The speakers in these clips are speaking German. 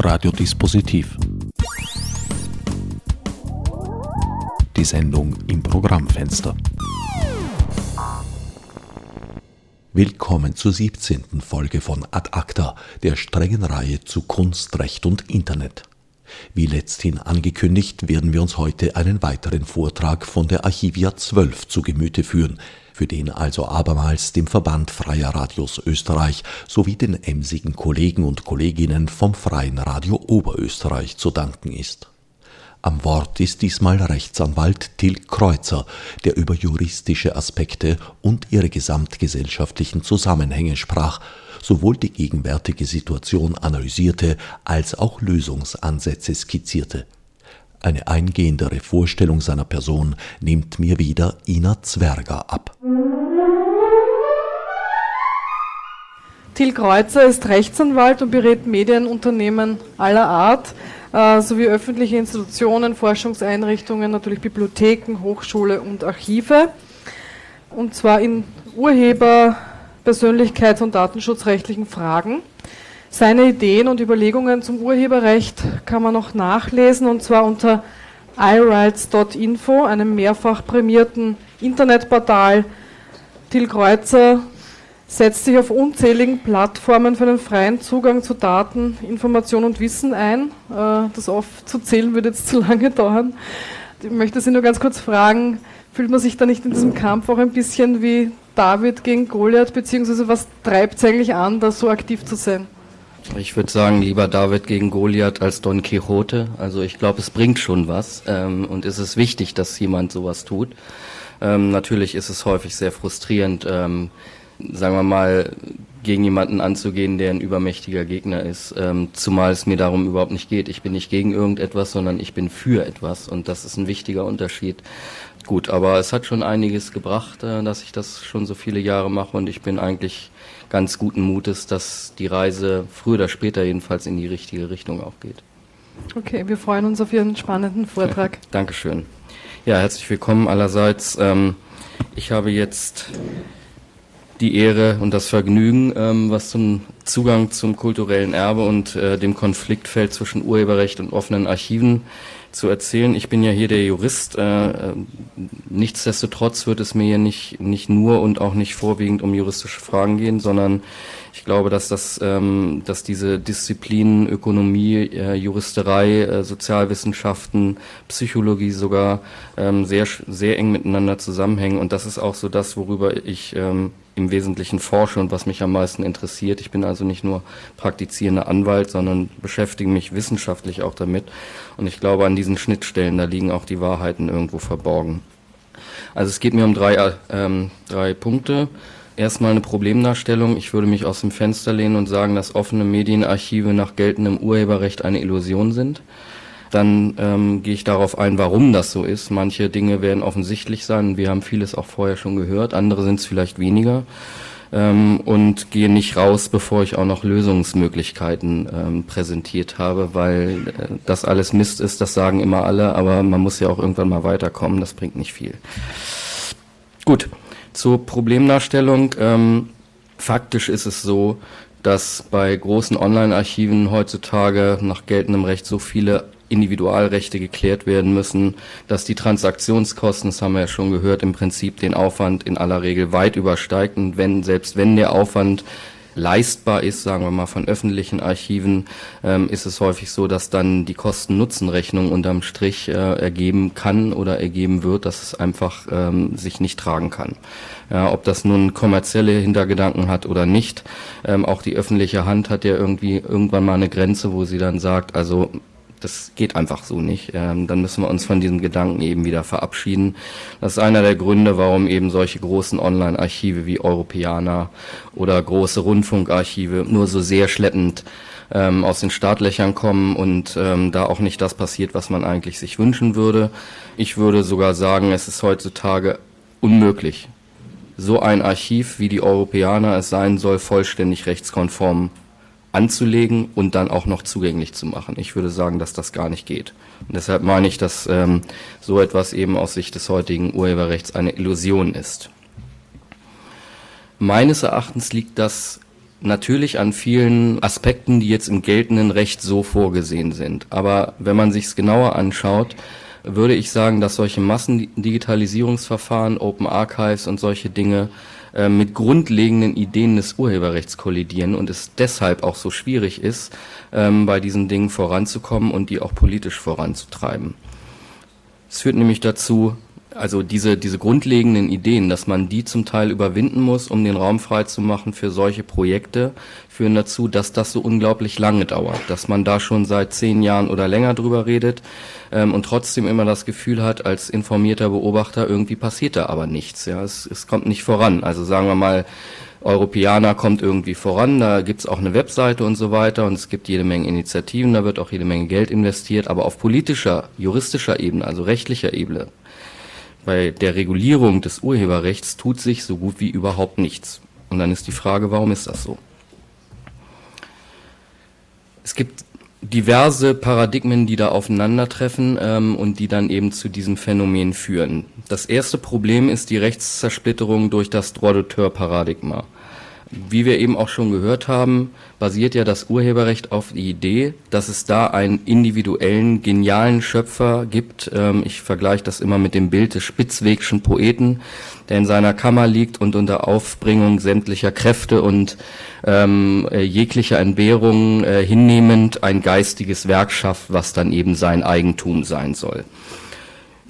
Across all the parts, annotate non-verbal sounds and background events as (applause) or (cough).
Radiodispositiv. Die Sendung im Programmfenster. Willkommen zur 17. Folge von Ad Acta, der strengen Reihe zu Kunst, Recht und Internet. Wie letzthin angekündigt, werden wir uns heute einen weiteren Vortrag von der Archivia 12 zu Gemüte führen, für den also abermals dem Verband Freier Radios Österreich sowie den emsigen Kollegen und Kolleginnen vom Freien Radio Oberösterreich zu danken ist. Am Wort ist diesmal Rechtsanwalt Till Kreuzer, der über juristische Aspekte und ihre gesamtgesellschaftlichen Zusammenhänge sprach, sowohl die gegenwärtige Situation analysierte als auch Lösungsansätze skizzierte. Eine eingehendere Vorstellung seiner Person nimmt mir wieder Ina Zwerger ab. Till Kreuzer ist Rechtsanwalt und berät Medienunternehmen aller Art äh, sowie öffentliche Institutionen, Forschungseinrichtungen, natürlich Bibliotheken, Hochschule und Archive. Und zwar in Urheber-, Persönlichkeits- und datenschutzrechtlichen Fragen. Seine Ideen und Überlegungen zum Urheberrecht kann man noch nachlesen und zwar unter iRights.info, einem mehrfach prämierten Internetportal. Till Kreuzer setzt sich auf unzähligen Plattformen für den freien Zugang zu Daten, Information und Wissen ein. Äh, das aufzuzählen würde jetzt zu lange dauern. Ich möchte Sie nur ganz kurz fragen, fühlt man sich da nicht in diesem Kampf auch ein bisschen wie David gegen Goliath, beziehungsweise was treibt es eigentlich an, da so aktiv zu sein? Ich würde sagen, lieber David gegen Goliath als Don Quixote. Also ich glaube, es bringt schon was ähm, und es ist wichtig, dass jemand sowas tut. Ähm, natürlich ist es häufig sehr frustrierend, ähm, sagen wir mal, gegen jemanden anzugehen, der ein übermächtiger Gegner ist. Ähm, zumal es mir darum überhaupt nicht geht. Ich bin nicht gegen irgendetwas, sondern ich bin für etwas und das ist ein wichtiger Unterschied. Gut, aber es hat schon einiges gebracht, äh, dass ich das schon so viele Jahre mache und ich bin eigentlich ganz guten Mutes, dass die Reise früher oder später jedenfalls in die richtige Richtung auch geht. Okay, wir freuen uns auf Ihren spannenden Vortrag. Ja, (laughs) Dankeschön. Ja, herzlich willkommen allerseits. Ähm, ich habe jetzt die Ehre und das Vergnügen, ähm, was zum Zugang zum kulturellen Erbe und äh, dem Konfliktfeld zwischen Urheberrecht und offenen Archiven zu erzählen. Ich bin ja hier der Jurist. Äh, äh, nichtsdestotrotz wird es mir hier nicht, nicht nur und auch nicht vorwiegend um juristische Fragen gehen, sondern ich glaube, dass das, ähm, dass diese Disziplinen Ökonomie, äh, Juristerei, äh, Sozialwissenschaften, Psychologie sogar ähm, sehr sehr eng miteinander zusammenhängen und das ist auch so das, worüber ich ähm, im Wesentlichen forsche und was mich am meisten interessiert. Ich bin also nicht nur praktizierender Anwalt, sondern beschäftige mich wissenschaftlich auch damit. Und ich glaube, an diesen Schnittstellen, da liegen auch die Wahrheiten irgendwo verborgen. Also es geht mir um drei, ähm, drei Punkte. Erstmal eine Problemdarstellung. Ich würde mich aus dem Fenster lehnen und sagen, dass offene Medienarchive nach geltendem Urheberrecht eine Illusion sind. Dann ähm, gehe ich darauf ein, warum das so ist. Manche Dinge werden offensichtlich sein. Wir haben vieles auch vorher schon gehört. Andere sind es vielleicht weniger. Ähm, und gehe nicht raus, bevor ich auch noch Lösungsmöglichkeiten ähm, präsentiert habe, weil äh, das alles Mist ist, das sagen immer alle, aber man muss ja auch irgendwann mal weiterkommen, das bringt nicht viel. Gut, zur Problemdarstellung. Ähm, faktisch ist es so, dass bei großen Online-Archiven heutzutage nach geltendem Recht so viele Individualrechte geklärt werden müssen, dass die Transaktionskosten, das haben wir ja schon gehört, im Prinzip den Aufwand in aller Regel weit übersteigt und wenn, selbst wenn der Aufwand leistbar ist, sagen wir mal von öffentlichen Archiven, ähm, ist es häufig so, dass dann die Kosten-Nutzen-Rechnung unterm Strich äh, ergeben kann oder ergeben wird, dass es einfach ähm, sich nicht tragen kann. Ja, ob das nun kommerzielle Hintergedanken hat oder nicht, ähm, auch die öffentliche Hand hat ja irgendwie irgendwann mal eine Grenze, wo sie dann sagt, also das geht einfach so nicht. Ähm, dann müssen wir uns von diesem Gedanken eben wieder verabschieden. Das ist einer der Gründe, warum eben solche großen Online-Archive wie Europäer oder große Rundfunkarchive nur so sehr schleppend ähm, aus den Startlöchern kommen und ähm, da auch nicht das passiert, was man eigentlich sich wünschen würde. Ich würde sogar sagen, es ist heutzutage unmöglich, so ein Archiv wie die Europäer es sein soll, vollständig rechtskonform anzulegen und dann auch noch zugänglich zu machen. Ich würde sagen, dass das gar nicht geht. Und deshalb meine ich, dass ähm, so etwas eben aus Sicht des heutigen Urheberrechts eine Illusion ist. Meines Erachtens liegt das natürlich an vielen Aspekten, die jetzt im geltenden Recht so vorgesehen sind. Aber wenn man sich es genauer anschaut, würde ich sagen, dass solche Massendigitalisierungsverfahren, Open Archives und solche Dinge äh, mit grundlegenden Ideen des Urheberrechts kollidieren und es deshalb auch so schwierig ist, ähm, bei diesen Dingen voranzukommen und die auch politisch voranzutreiben. Es führt nämlich dazu, also diese, diese grundlegenden Ideen, dass man die zum Teil überwinden muss, um den Raum freizumachen für solche Projekte, führen dazu, dass das so unglaublich lange dauert, dass man da schon seit zehn Jahren oder länger drüber redet ähm, und trotzdem immer das Gefühl hat, als informierter Beobachter, irgendwie passiert da aber nichts. Ja, es, es kommt nicht voran. Also sagen wir mal, Europäer kommt irgendwie voran, da gibt's auch eine Webseite und so weiter und es gibt jede Menge Initiativen, da wird auch jede Menge Geld investiert, aber auf politischer, juristischer Ebene, also rechtlicher Ebene, bei der Regulierung des Urheberrechts tut sich so gut wie überhaupt nichts. Und dann ist die Frage, warum ist das so? Es gibt diverse Paradigmen, die da aufeinandertreffen ähm, und die dann eben zu diesem Phänomen führen. Das erste Problem ist die Rechtszersplitterung durch das Droit-d'auteur-Paradigma. Wie wir eben auch schon gehört haben, basiert ja das Urheberrecht auf die Idee, dass es da einen individuellen, genialen Schöpfer gibt. Ähm, ich vergleiche das immer mit dem Bild des Spitzwegschen Poeten, der in seiner Kammer liegt und unter Aufbringung sämtlicher Kräfte und ähm, äh, jeglicher Entbehrungen äh, hinnehmend ein geistiges Werk schafft, was dann eben sein Eigentum sein soll.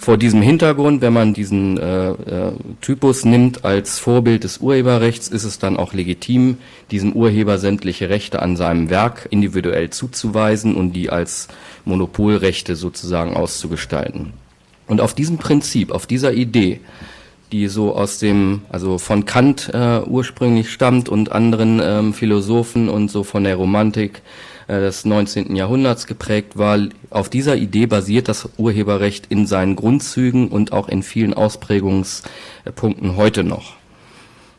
Vor diesem Hintergrund, wenn man diesen äh, äh, Typus nimmt als Vorbild des Urheberrechts, ist es dann auch legitim, diesem Urheber sämtliche Rechte an seinem Werk individuell zuzuweisen und die als Monopolrechte sozusagen auszugestalten. Und auf diesem Prinzip, auf dieser Idee, die so aus dem, also von Kant äh, ursprünglich stammt und anderen ähm, Philosophen und so von der Romantik, des 19. Jahrhunderts geprägt war. Auf dieser Idee basiert das Urheberrecht in seinen Grundzügen und auch in vielen Ausprägungspunkten heute noch.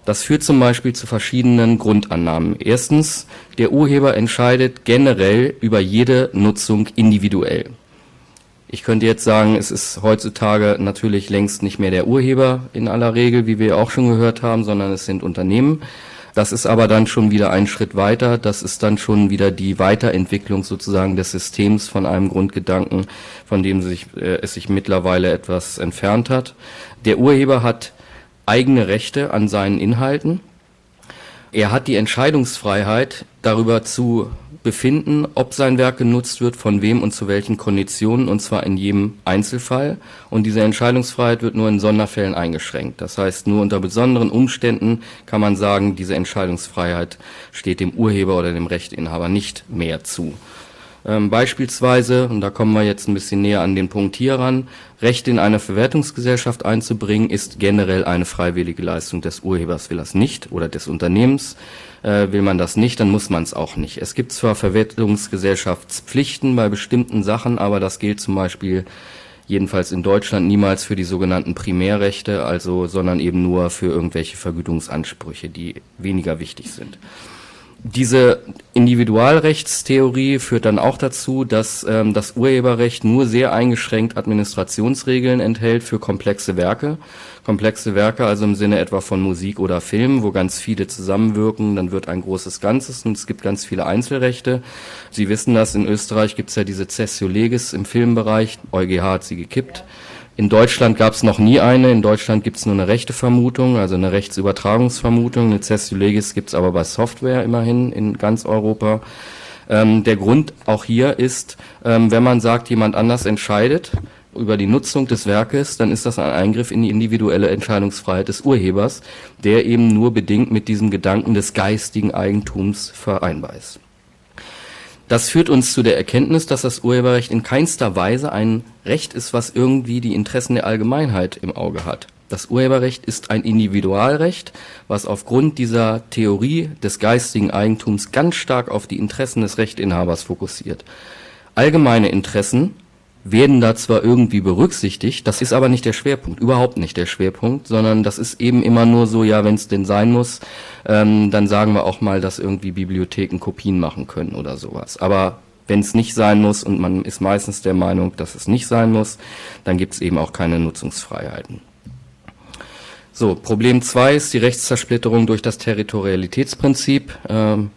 Das führt zum Beispiel zu verschiedenen Grundannahmen. Erstens, der Urheber entscheidet generell über jede Nutzung individuell. Ich könnte jetzt sagen, es ist heutzutage natürlich längst nicht mehr der Urheber in aller Regel, wie wir auch schon gehört haben, sondern es sind Unternehmen. Das ist aber dann schon wieder ein Schritt weiter. Das ist dann schon wieder die Weiterentwicklung sozusagen des Systems von einem Grundgedanken, von dem sich, äh, es sich mittlerweile etwas entfernt hat. Der Urheber hat eigene Rechte an seinen Inhalten. Er hat die Entscheidungsfreiheit darüber zu befinden, ob sein Werk genutzt wird, von wem und zu welchen Konditionen, und zwar in jedem Einzelfall. Und diese Entscheidungsfreiheit wird nur in Sonderfällen eingeschränkt. Das heißt, nur unter besonderen Umständen kann man sagen, diese Entscheidungsfreiheit steht dem Urheber oder dem Rechteinhaber nicht mehr zu. Ähm, beispielsweise, und da kommen wir jetzt ein bisschen näher an den Punkt hier ran, Rechte in eine Verwertungsgesellschaft einzubringen, ist generell eine freiwillige Leistung des Urhebers, will das nicht, oder des Unternehmens. Äh, will man das nicht, dann muss man es auch nicht. Es gibt zwar Verwertungsgesellschaftspflichten bei bestimmten Sachen, aber das gilt zum Beispiel jedenfalls in Deutschland niemals für die sogenannten Primärrechte, also sondern eben nur für irgendwelche Vergütungsansprüche, die weniger wichtig sind. Diese Individualrechtstheorie führt dann auch dazu, dass ähm, das Urheberrecht nur sehr eingeschränkt Administrationsregeln enthält für komplexe Werke. Komplexe Werke also im Sinne etwa von Musik oder Film, wo ganz viele zusammenwirken, dann wird ein großes Ganzes und es gibt ganz viele Einzelrechte. Sie wissen das, in Österreich gibt es ja diese Cessio Legis im Filmbereich, EuGH hat sie gekippt. In Deutschland gab es noch nie eine. In Deutschland gibt es nur eine rechte Vermutung, also eine Rechtsübertragungsvermutung. Eine Cessio Legis gibt es aber bei Software immerhin in ganz Europa. Ähm, der Grund auch hier ist, ähm, wenn man sagt, jemand anders entscheidet über die Nutzung des Werkes, dann ist das ein Eingriff in die individuelle Entscheidungsfreiheit des Urhebers, der eben nur bedingt mit diesem Gedanken des geistigen Eigentums vereinbar ist. Das führt uns zu der Erkenntnis, dass das Urheberrecht in keinster Weise ein Recht ist, was irgendwie die Interessen der Allgemeinheit im Auge hat. Das Urheberrecht ist ein Individualrecht, was aufgrund dieser Theorie des geistigen Eigentums ganz stark auf die Interessen des Rechteinhabers fokussiert. Allgemeine Interessen werden da zwar irgendwie berücksichtigt, das ist aber nicht der Schwerpunkt, überhaupt nicht der Schwerpunkt, sondern das ist eben immer nur so, ja, wenn es denn sein muss, ähm, dann sagen wir auch mal, dass irgendwie Bibliotheken Kopien machen können oder sowas. Aber wenn es nicht sein muss und man ist meistens der Meinung, dass es nicht sein muss, dann gibt es eben auch keine Nutzungsfreiheiten. So, Problem 2 ist die Rechtszersplitterung durch das Territorialitätsprinzip. Ähm,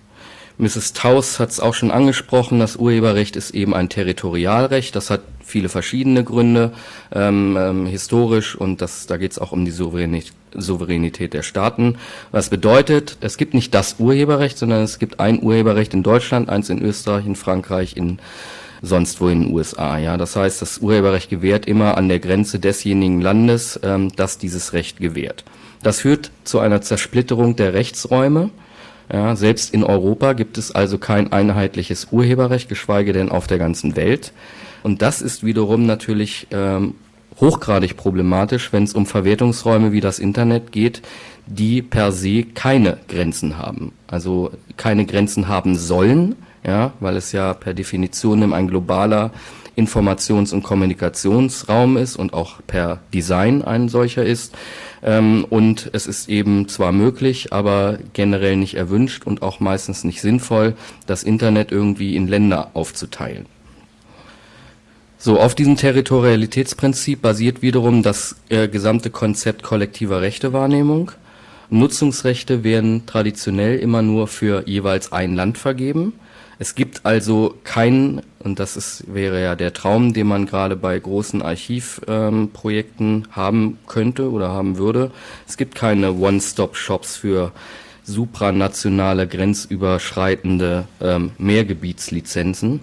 Mrs. Taus hat es auch schon angesprochen, das Urheberrecht ist eben ein Territorialrecht. Das hat viele verschiedene Gründe, ähm, ähm, historisch, und das, da geht es auch um die Souveränität, Souveränität der Staaten. Was bedeutet, es gibt nicht das Urheberrecht, sondern es gibt ein Urheberrecht in Deutschland, eins in Österreich, in Frankreich, in sonst wo in den USA. Ja, das heißt, das Urheberrecht gewährt immer an der Grenze desjenigen Landes, ähm, das dieses Recht gewährt. Das führt zu einer Zersplitterung der Rechtsräume. Ja, selbst in Europa gibt es also kein einheitliches Urheberrecht, geschweige denn auf der ganzen Welt. Und das ist wiederum natürlich ähm, hochgradig problematisch, wenn es um Verwertungsräume wie das Internet geht, die per se keine Grenzen haben. Also keine Grenzen haben sollen, ja, weil es ja per Definition ein globaler Informations- und Kommunikationsraum ist und auch per Design ein solcher ist. Ähm, und es ist eben zwar möglich, aber generell nicht erwünscht und auch meistens nicht sinnvoll, das Internet irgendwie in Länder aufzuteilen. So, auf diesem Territorialitätsprinzip basiert wiederum das äh, gesamte Konzept kollektiver Rechtewahrnehmung. Nutzungsrechte werden traditionell immer nur für jeweils ein Land vergeben. Es gibt also keinen, und das ist, wäre ja der Traum, den man gerade bei großen Archivprojekten ähm, haben könnte oder haben würde. Es gibt keine One-Stop-Shops für supranationale, grenzüberschreitende ähm, Mehrgebietslizenzen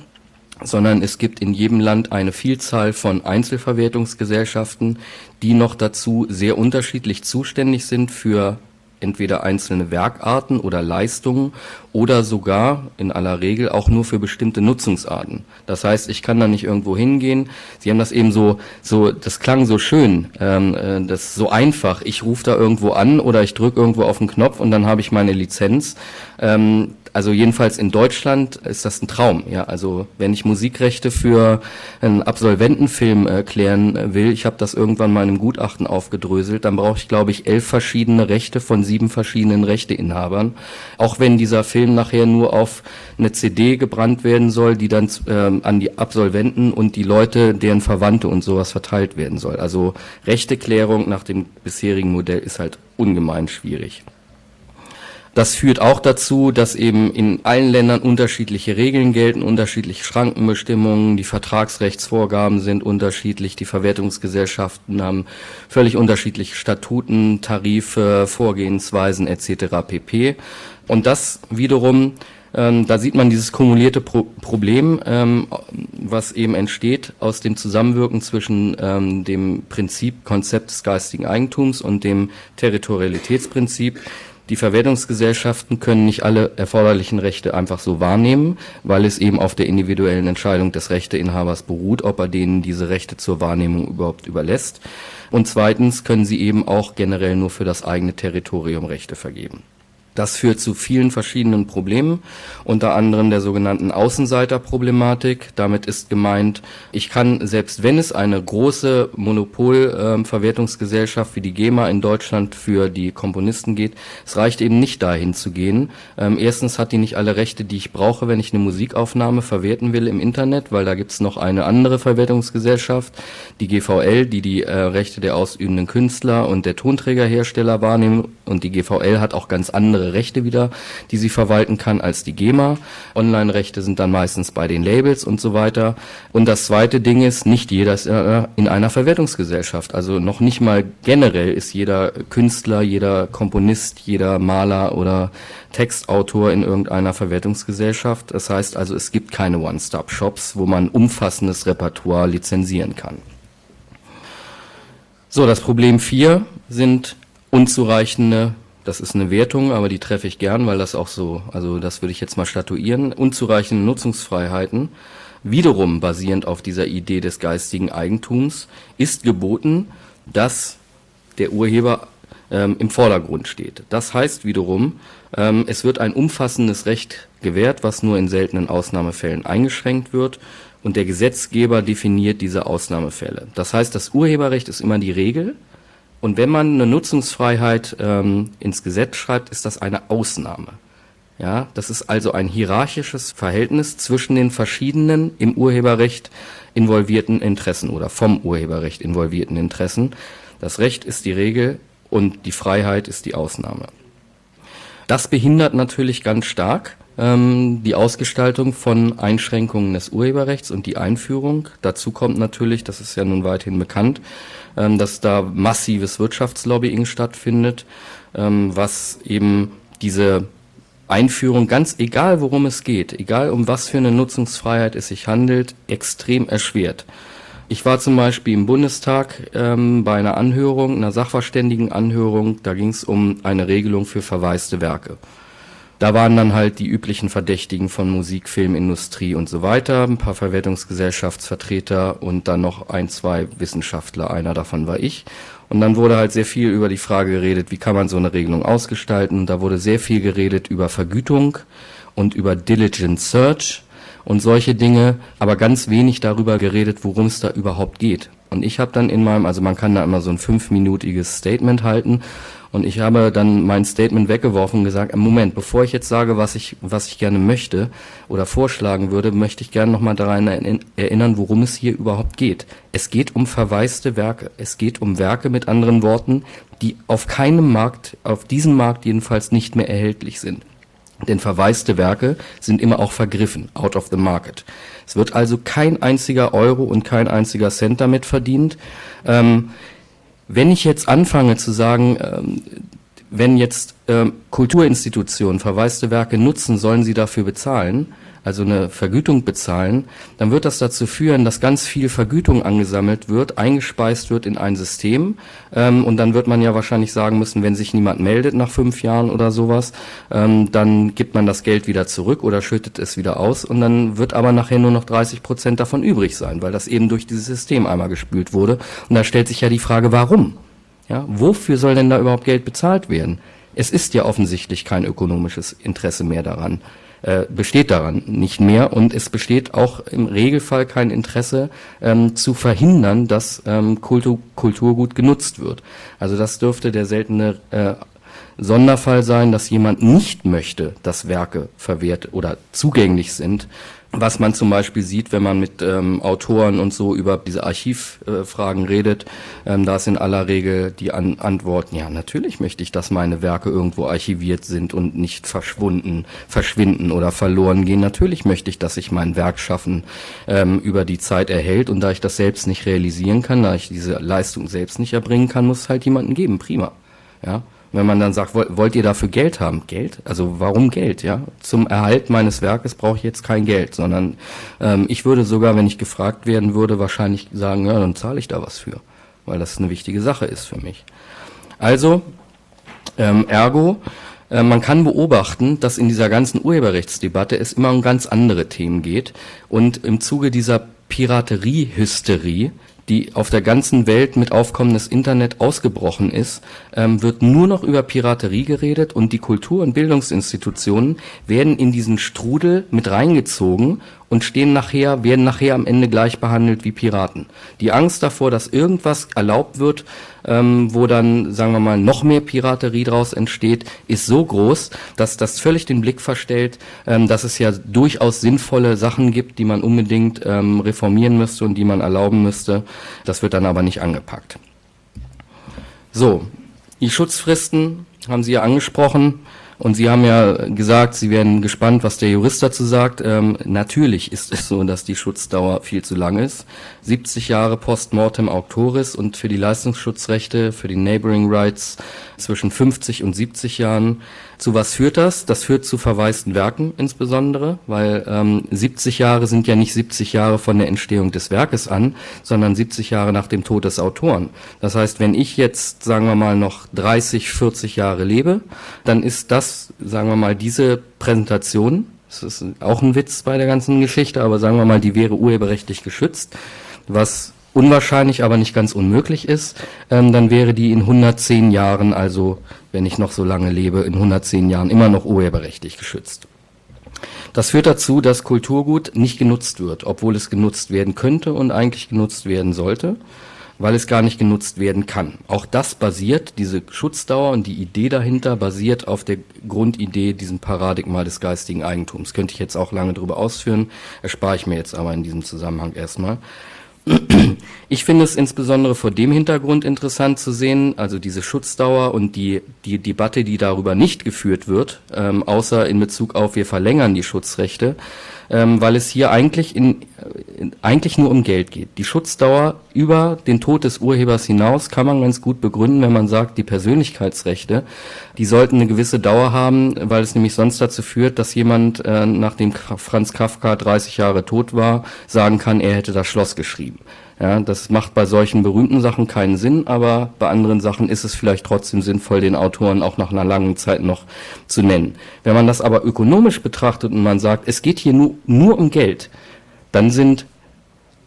sondern es gibt in jedem Land eine Vielzahl von Einzelverwertungsgesellschaften, die noch dazu sehr unterschiedlich zuständig sind für entweder einzelne Werkarten oder Leistungen oder sogar in aller Regel auch nur für bestimmte Nutzungsarten. Das heißt, ich kann da nicht irgendwo hingehen. Sie haben das eben so, so, das klang so schön, ähm, äh, das so einfach. Ich rufe da irgendwo an oder ich drücke irgendwo auf den Knopf und dann habe ich meine Lizenz. Ähm, also jedenfalls in Deutschland ist das ein Traum. Ja, also wenn ich Musikrechte für einen Absolventenfilm äh, klären äh, will, ich habe das irgendwann mal in einem Gutachten aufgedröselt, dann brauche ich glaube ich elf verschiedene Rechte von sieben verschiedenen Rechteinhabern. Auch wenn dieser Film nachher nur auf eine CD gebrannt werden soll, die dann ähm, an die Absolventen und die Leute, deren Verwandte und sowas verteilt werden soll. Also Rechteklärung nach dem bisherigen Modell ist halt ungemein schwierig. Das führt auch dazu, dass eben in allen Ländern unterschiedliche Regeln gelten, unterschiedliche Schrankenbestimmungen, die Vertragsrechtsvorgaben sind unterschiedlich, die Verwertungsgesellschaften haben völlig unterschiedliche Statuten, Tarife, Vorgehensweisen etc. pp. Und das wiederum ähm, da sieht man dieses kumulierte Pro Problem, ähm, was eben entsteht aus dem Zusammenwirken zwischen ähm, dem Prinzip, Konzept des geistigen Eigentums und dem Territorialitätsprinzip. Die Verwertungsgesellschaften können nicht alle erforderlichen Rechte einfach so wahrnehmen, weil es eben auf der individuellen Entscheidung des Rechteinhabers beruht, ob er denen diese Rechte zur Wahrnehmung überhaupt überlässt. Und zweitens können sie eben auch generell nur für das eigene Territorium Rechte vergeben. Das führt zu vielen verschiedenen Problemen, unter anderem der sogenannten Außenseiterproblematik. Damit ist gemeint, ich kann, selbst wenn es eine große Monopolverwertungsgesellschaft wie die GEMA in Deutschland für die Komponisten geht, es reicht eben nicht dahin zu gehen. Ähm, erstens hat die nicht alle Rechte, die ich brauche, wenn ich eine Musikaufnahme verwerten will im Internet, weil da gibt es noch eine andere Verwertungsgesellschaft, die GVL, die die äh, Rechte der ausübenden Künstler und der Tonträgerhersteller wahrnehmen und die GVL hat auch ganz andere Rechte wieder, die sie verwalten kann als die GEMA. Online-Rechte sind dann meistens bei den Labels und so weiter. Und das zweite Ding ist, nicht jeder ist in einer Verwertungsgesellschaft. Also noch nicht mal generell ist jeder Künstler, jeder Komponist, jeder Maler oder Textautor in irgendeiner Verwertungsgesellschaft. Das heißt also, es gibt keine One-Stop-Shops, wo man umfassendes Repertoire lizenzieren kann. So, das Problem 4 sind unzureichende das ist eine Wertung, aber die treffe ich gern, weil das auch so, also das würde ich jetzt mal statuieren. Unzureichende Nutzungsfreiheiten, wiederum basierend auf dieser Idee des geistigen Eigentums, ist geboten, dass der Urheber ähm, im Vordergrund steht. Das heißt wiederum, ähm, es wird ein umfassendes Recht gewährt, was nur in seltenen Ausnahmefällen eingeschränkt wird und der Gesetzgeber definiert diese Ausnahmefälle. Das heißt, das Urheberrecht ist immer die Regel und wenn man eine Nutzungsfreiheit ähm, ins Gesetz schreibt, ist das eine Ausnahme. Ja, das ist also ein hierarchisches Verhältnis zwischen den verschiedenen im Urheberrecht involvierten Interessen oder vom Urheberrecht involvierten Interessen. Das Recht ist die Regel und die Freiheit ist die Ausnahme. Das behindert natürlich ganz stark ähm, die Ausgestaltung von Einschränkungen des Urheberrechts und die Einführung. Dazu kommt natürlich, das ist ja nun weithin bekannt, ähm, dass da massives Wirtschaftslobbying stattfindet, ähm, was eben diese Einführung, ganz egal worum es geht, egal um was für eine Nutzungsfreiheit es sich handelt, extrem erschwert. Ich war zum Beispiel im Bundestag ähm, bei einer Anhörung, einer Sachverständigenanhörung, da ging es um eine Regelung für verwaiste Werke. Da waren dann halt die üblichen Verdächtigen von Musik, Film, Industrie und so weiter, ein paar Verwertungsgesellschaftsvertreter und dann noch ein, zwei Wissenschaftler, einer davon war ich. Und dann wurde halt sehr viel über die Frage geredet, wie kann man so eine Regelung ausgestalten. Da wurde sehr viel geredet über Vergütung und über Diligent Search und solche Dinge, aber ganz wenig darüber geredet, worum es da überhaupt geht. Und ich habe dann in meinem, also man kann da immer so ein fünfminütiges Statement halten und ich habe dann mein Statement weggeworfen und gesagt, Moment, bevor ich jetzt sage, was ich, was ich gerne möchte oder vorschlagen würde, möchte ich gerne nochmal daran erinnern, worum es hier überhaupt geht. Es geht um verwaiste Werke. Es geht um Werke mit anderen Worten, die auf keinem Markt, auf diesem Markt jedenfalls nicht mehr erhältlich sind. Denn verwaiste Werke sind immer auch vergriffen, out of the market. Es wird also kein einziger Euro und kein einziger Cent damit verdient. Ähm, wenn ich jetzt anfange zu sagen, ähm, wenn jetzt ähm, Kulturinstitutionen verwaiste Werke nutzen, sollen sie dafür bezahlen, also eine Vergütung bezahlen, dann wird das dazu führen, dass ganz viel Vergütung angesammelt wird, eingespeist wird in ein System. Ähm, und dann wird man ja wahrscheinlich sagen müssen, wenn sich niemand meldet nach fünf Jahren oder sowas, ähm, dann gibt man das Geld wieder zurück oder schüttet es wieder aus. Und dann wird aber nachher nur noch 30 Prozent davon übrig sein, weil das eben durch dieses System einmal gespült wurde. Und da stellt sich ja die Frage, warum? Ja, wofür soll denn da überhaupt Geld bezahlt werden? Es ist ja offensichtlich kein ökonomisches Interesse mehr daran äh, besteht daran nicht mehr und es besteht auch im Regelfall kein Interesse ähm, zu verhindern, dass ähm, Kultur, Kulturgut genutzt wird. Also das dürfte der seltene äh, Sonderfall sein, dass jemand nicht möchte, dass Werke verwehrt oder zugänglich sind was man zum Beispiel sieht, wenn man mit ähm, Autoren und so über diese Archivfragen äh, redet, ähm, da ist in aller Regel die An Antwort, ja, natürlich möchte ich, dass meine Werke irgendwo archiviert sind und nicht verschwunden, verschwinden oder verloren gehen. Natürlich möchte ich, dass sich mein Werk schaffen ähm, über die Zeit erhält und da ich das selbst nicht realisieren kann, da ich diese Leistung selbst nicht erbringen kann, muss es halt jemanden geben. Prima. Ja. Wenn man dann sagt, wollt ihr dafür Geld haben? Geld? Also warum Geld? Ja, zum Erhalt meines Werkes brauche ich jetzt kein Geld, sondern ähm, ich würde sogar, wenn ich gefragt werden würde, wahrscheinlich sagen, ja, dann zahle ich da was für, weil das eine wichtige Sache ist für mich. Also, ähm, ergo, äh, man kann beobachten, dass in dieser ganzen Urheberrechtsdebatte es immer um ganz andere Themen geht und im Zuge dieser Piraterie-Hysterie die auf der ganzen Welt mit aufkommendes Internet ausgebrochen ist, ähm, wird nur noch über Piraterie geredet und die Kultur- und Bildungsinstitutionen werden in diesen Strudel mit reingezogen und stehen nachher, werden nachher am Ende gleich behandelt wie Piraten. Die Angst davor, dass irgendwas erlaubt wird, ähm, wo dann, sagen wir mal, noch mehr Piraterie draus entsteht, ist so groß, dass das völlig den Blick verstellt, ähm, dass es ja durchaus sinnvolle Sachen gibt, die man unbedingt ähm, reformieren müsste und die man erlauben müsste. Das wird dann aber nicht angepackt. So, die Schutzfristen haben Sie ja angesprochen. Und Sie haben ja gesagt, Sie werden gespannt, was der Jurist dazu sagt. Ähm, natürlich ist es so, dass die Schutzdauer viel zu lang ist. 70 Jahre postmortem auctoris und für die Leistungsschutzrechte, für die Neighboring Rights zwischen 50 und 70 Jahren. Zu was führt das? Das führt zu verwaisten Werken insbesondere, weil ähm, 70 Jahre sind ja nicht 70 Jahre von der Entstehung des Werkes an, sondern 70 Jahre nach dem Tod des Autoren. Das heißt, wenn ich jetzt, sagen wir mal, noch 30, 40 Jahre lebe, dann ist das, sagen wir mal, diese Präsentation, das ist auch ein Witz bei der ganzen Geschichte, aber sagen wir mal, die wäre urheberrechtlich geschützt, was unwahrscheinlich, aber nicht ganz unmöglich ist, ähm, dann wäre die in 110 Jahren, also wenn ich noch so lange lebe, in 110 Jahren immer noch urheberrechtlich geschützt. Das führt dazu, dass Kulturgut nicht genutzt wird, obwohl es genutzt werden könnte und eigentlich genutzt werden sollte, weil es gar nicht genutzt werden kann. Auch das basiert, diese Schutzdauer und die Idee dahinter basiert auf der Grundidee, diesem Paradigma des geistigen Eigentums. Könnte ich jetzt auch lange darüber ausführen, erspare ich mir jetzt aber in diesem Zusammenhang erstmal. (clears throat) Ich finde es insbesondere vor dem Hintergrund interessant zu sehen, also diese Schutzdauer und die, die Debatte, die darüber nicht geführt wird, ähm, außer in Bezug auf wir verlängern die Schutzrechte, ähm, weil es hier eigentlich, in, in, eigentlich nur um Geld geht. Die Schutzdauer über den Tod des Urhebers hinaus kann man ganz gut begründen, wenn man sagt, die Persönlichkeitsrechte, die sollten eine gewisse Dauer haben, weil es nämlich sonst dazu führt, dass jemand, äh, nachdem Franz Kafka 30 Jahre tot war, sagen kann, er hätte das Schloss geschrieben. Ja, das macht bei solchen berühmten Sachen keinen Sinn, aber bei anderen Sachen ist es vielleicht trotzdem sinnvoll, den Autoren auch nach einer langen Zeit noch zu nennen. Wenn man das aber ökonomisch betrachtet und man sagt, es geht hier nur, nur um Geld, dann sind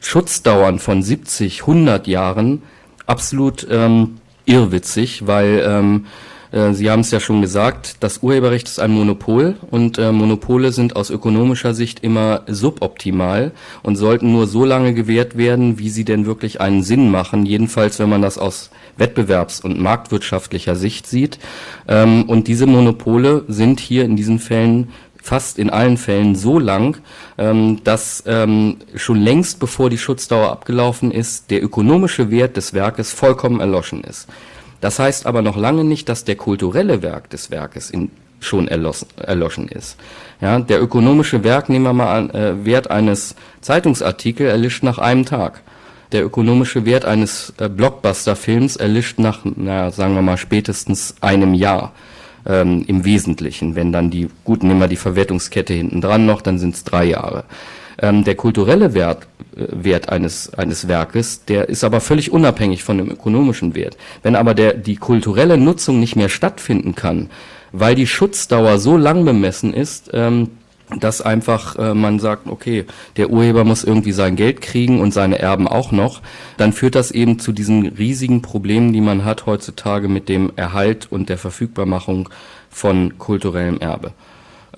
Schutzdauern von 70, 100 Jahren absolut ähm, irrwitzig, weil ähm, äh, Sie haben es ja schon gesagt, das Urheberrecht ist ein Monopol und äh, Monopole sind aus ökonomischer Sicht immer suboptimal und sollten nur so lange gewährt werden, wie sie denn wirklich einen Sinn machen, jedenfalls wenn man das aus wettbewerbs- und marktwirtschaftlicher Sicht sieht. Ähm, und diese Monopole sind hier in diesen Fällen fast in allen Fällen so lang, ähm, dass ähm, schon längst bevor die Schutzdauer abgelaufen ist, der ökonomische Wert des Werkes vollkommen erloschen ist. Das heißt aber noch lange nicht, dass der kulturelle Werk des Werkes in, schon erlossen, erloschen ist. Ja, der ökonomische Werk, nehmen wir mal an, äh, Wert eines Zeitungsartikels erlischt nach einem Tag. Der ökonomische Wert eines äh, Blockbuster-Films erlischt nach, na, sagen wir mal, spätestens einem Jahr. Ähm, im Wesentlichen. Wenn dann die, gut, nehmen wir die Verwertungskette hinten dran noch, dann sind es drei Jahre. Ähm, der kulturelle Wert, äh, Wert eines, eines Werkes, der ist aber völlig unabhängig von dem ökonomischen Wert. Wenn aber der, die kulturelle Nutzung nicht mehr stattfinden kann, weil die Schutzdauer so lang bemessen ist, ähm, dass einfach äh, man sagt, okay, der Urheber muss irgendwie sein Geld kriegen und seine Erben auch noch, dann führt das eben zu diesen riesigen Problemen, die man hat heutzutage mit dem Erhalt und der Verfügbarmachung von kulturellem Erbe.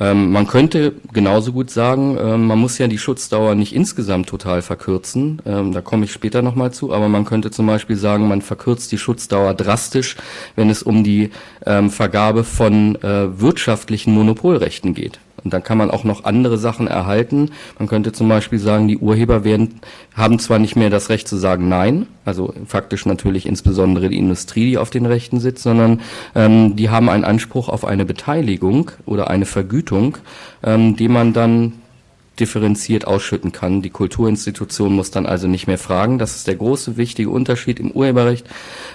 Ähm, man könnte genauso gut sagen, ähm, man muss ja die Schutzdauer nicht insgesamt total verkürzen, ähm, da komme ich später nochmal zu, aber man könnte zum Beispiel sagen, man verkürzt die Schutzdauer drastisch, wenn es um die ähm, Vergabe von äh, wirtschaftlichen Monopolrechten geht. Und dann kann man auch noch andere Sachen erhalten. Man könnte zum Beispiel sagen, die Urheber werden, haben zwar nicht mehr das Recht zu sagen Nein, also faktisch natürlich insbesondere die Industrie, die auf den Rechten sitzt, sondern ähm, die haben einen Anspruch auf eine Beteiligung oder eine Vergütung, ähm, die man dann differenziert ausschütten kann. Die Kulturinstitution muss dann also nicht mehr fragen. Das ist der große, wichtige Unterschied im Urheberrecht,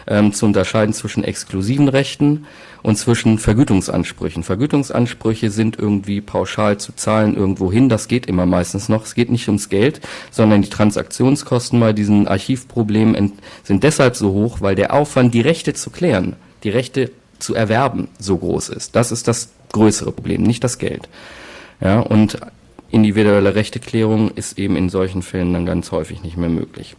ähm, zu unterscheiden zwischen exklusiven Rechten und zwischen Vergütungsansprüchen. Vergütungsansprüche sind irgendwie pauschal zu zahlen irgendwo hin. Das geht immer meistens noch. Es geht nicht ums Geld, sondern die Transaktionskosten bei diesen Archivproblemen sind deshalb so hoch, weil der Aufwand, die Rechte zu klären, die Rechte zu erwerben, so groß ist. Das ist das größere Problem, nicht das Geld. Ja, und individuelle Rechteklärung ist eben in solchen Fällen dann ganz häufig nicht mehr möglich.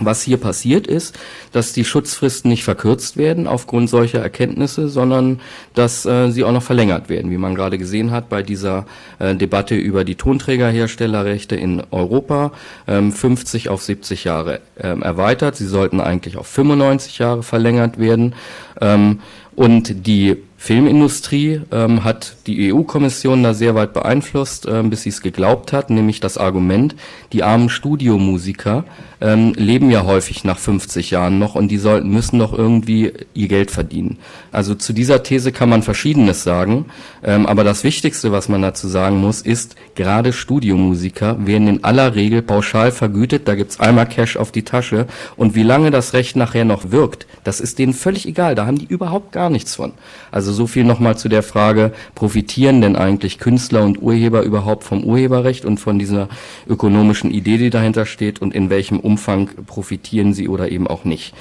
Was hier passiert ist, dass die Schutzfristen nicht verkürzt werden aufgrund solcher Erkenntnisse, sondern dass äh, sie auch noch verlängert werden, wie man gerade gesehen hat bei dieser äh, Debatte über die Tonträgerherstellerrechte in Europa, ähm, 50 auf 70 Jahre ähm, erweitert. Sie sollten eigentlich auf 95 Jahre verlängert werden. Ähm, und die Filmindustrie ähm, hat die EU-Kommission da sehr weit beeinflusst, äh, bis sie es geglaubt hat, nämlich das Argument, die armen Studiomusiker ähm, leben ja häufig nach 50 Jahren noch und die sollten müssen doch irgendwie ihr Geld verdienen. Also zu dieser These kann man Verschiedenes sagen, ähm, aber das Wichtigste, was man dazu sagen muss, ist, gerade Studiomusiker werden in aller Regel pauschal vergütet, da gibt's einmal Cash auf die Tasche. Und wie lange das Recht nachher noch wirkt, das ist denen völlig egal, da haben die überhaupt gar nichts von. Also so viel nochmal zu der Frage, profitieren denn eigentlich Künstler und Urheber überhaupt vom Urheberrecht und von dieser ökonomischen Idee, die dahinter steht und in welchem Umfang profitieren sie oder eben auch nicht.